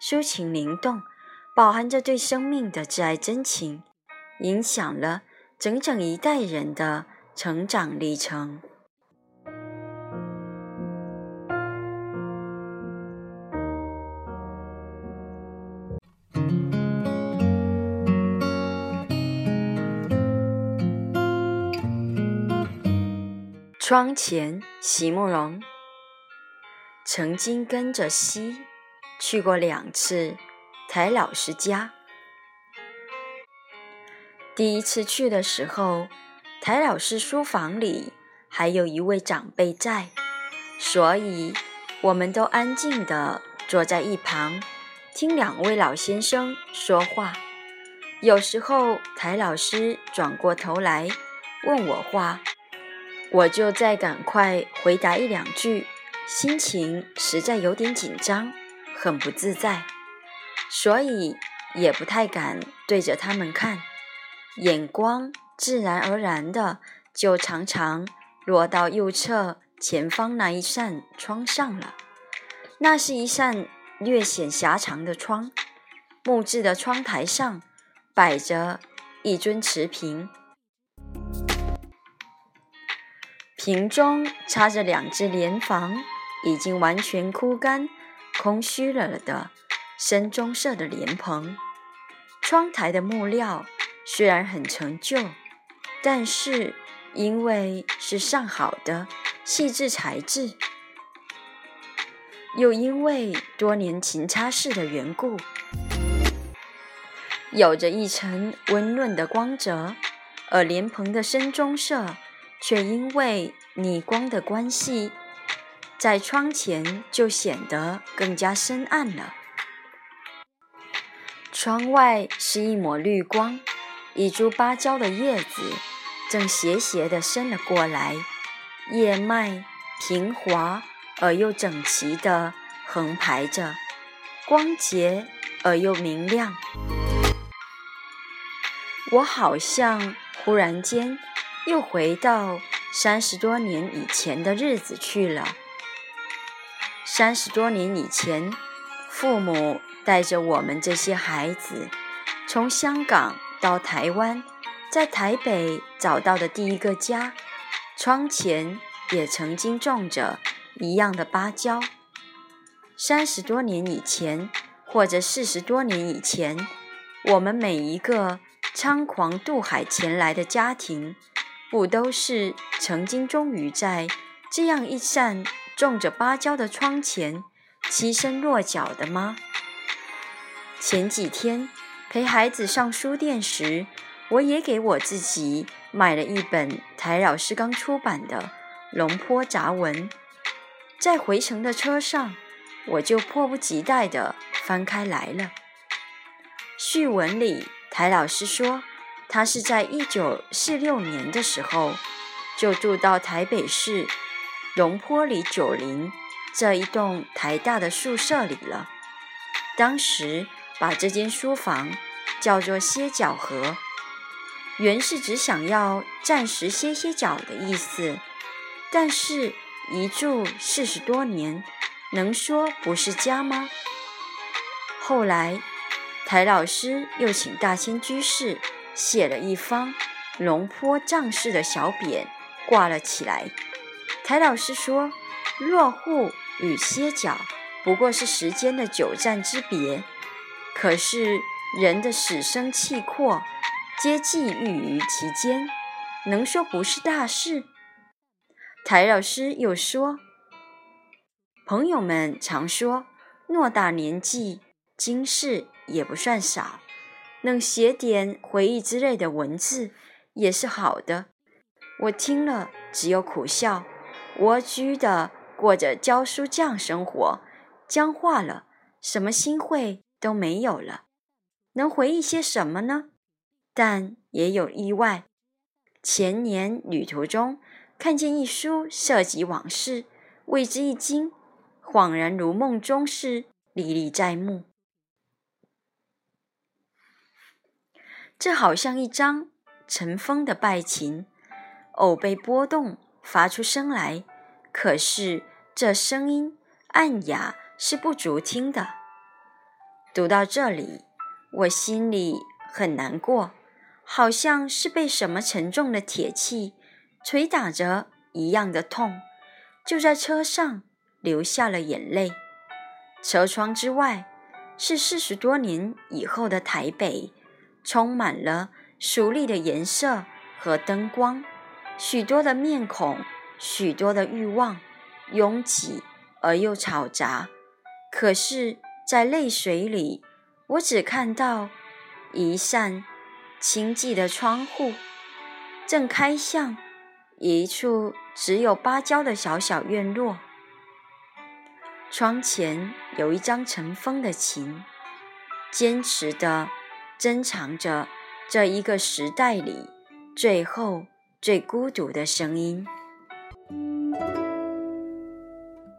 抒情灵动。饱含着对生命的挚爱真情，影响了整整一代人的成长历程。窗前，席慕容曾经跟着西去过两次。台老师家，第一次去的时候，台老师书房里还有一位长辈在，所以我们都安静地坐在一旁，听两位老先生说话。有时候台老师转过头来问我话，我就再赶快回答一两句，心情实在有点紧张，很不自在。所以也不太敢对着他们看，眼光自然而然的就常常落到右侧前方那一扇窗上了。那是一扇略显狭长的窗，木质的窗台上摆着一尊瓷瓶，瓶中插着两只莲房，已经完全枯干、空虚了的。深棕色的莲蓬，窗台的木料虽然很陈旧，但是因为是上好的细致材质，又因为多年勤擦拭的缘故，有着一层温润的光泽，而莲蓬的深棕色却因为逆光的关系，在窗前就显得更加深暗了。窗外是一抹绿光，一株芭蕉的叶子正斜斜地伸了过来，叶脉平滑而又整齐地横排着，光洁而又明亮。我好像忽然间又回到三十多年以前的日子去了。三十多年以前，父母。带着我们这些孩子，从香港到台湾，在台北找到的第一个家，窗前也曾经种着一样的芭蕉。三十多年以前，或者四十多年以前，我们每一个猖狂渡海前来的家庭，不都是曾经终于在这样一扇种着芭蕉的窗前栖身落脚的吗？前几天陪孩子上书店时，我也给我自己买了一本台老师刚出版的《龙坡杂文》。在回程的车上，我就迫不及待地翻开来了。序文里，台老师说，他是在一九四六年的时候就住到台北市龙坡里九林这一栋台大的宿舍里了。当时。把这间书房叫做歇脚盒，原是只想要暂时歇歇脚的意思，但是一住四十多年，能说不是家吗？后来台老师又请大仙居士写了一方龙坡藏式的小匾挂了起来。台老师说：“落户与歇脚不过是时间的久暂之别。”可是人的死生契阔，皆际遇于其间，能说不是大事？台老师又说：“朋友们常说，偌大年纪，经世也不算少，能写点回忆之类的文字，也是好的。”我听了，只有苦笑。蜗居的过着教书匠生活，僵化了，什么新会都没有了，能回忆些什么呢？但也有意外。前年旅途中看见一书，涉及往事，为之一惊，恍然如梦中事，历历在目。这好像一张尘封的拜琴。偶被波动，发出声来，可是这声音暗哑，是不足听的。读到这里，我心里很难过，好像是被什么沉重的铁器捶打着一样的痛，就在车上流下了眼泪。车窗之外，是四十多年以后的台北，充满了熟丽的颜色和灯光。许多的面孔，许多的欲望，拥挤而又嘈杂。可是，在泪水里，我只看到一扇清寂的窗户，正开向一处只有芭蕉的小小院落。窗前有一张尘封的琴，坚持地珍藏着这一个时代里最后。最孤独的声音。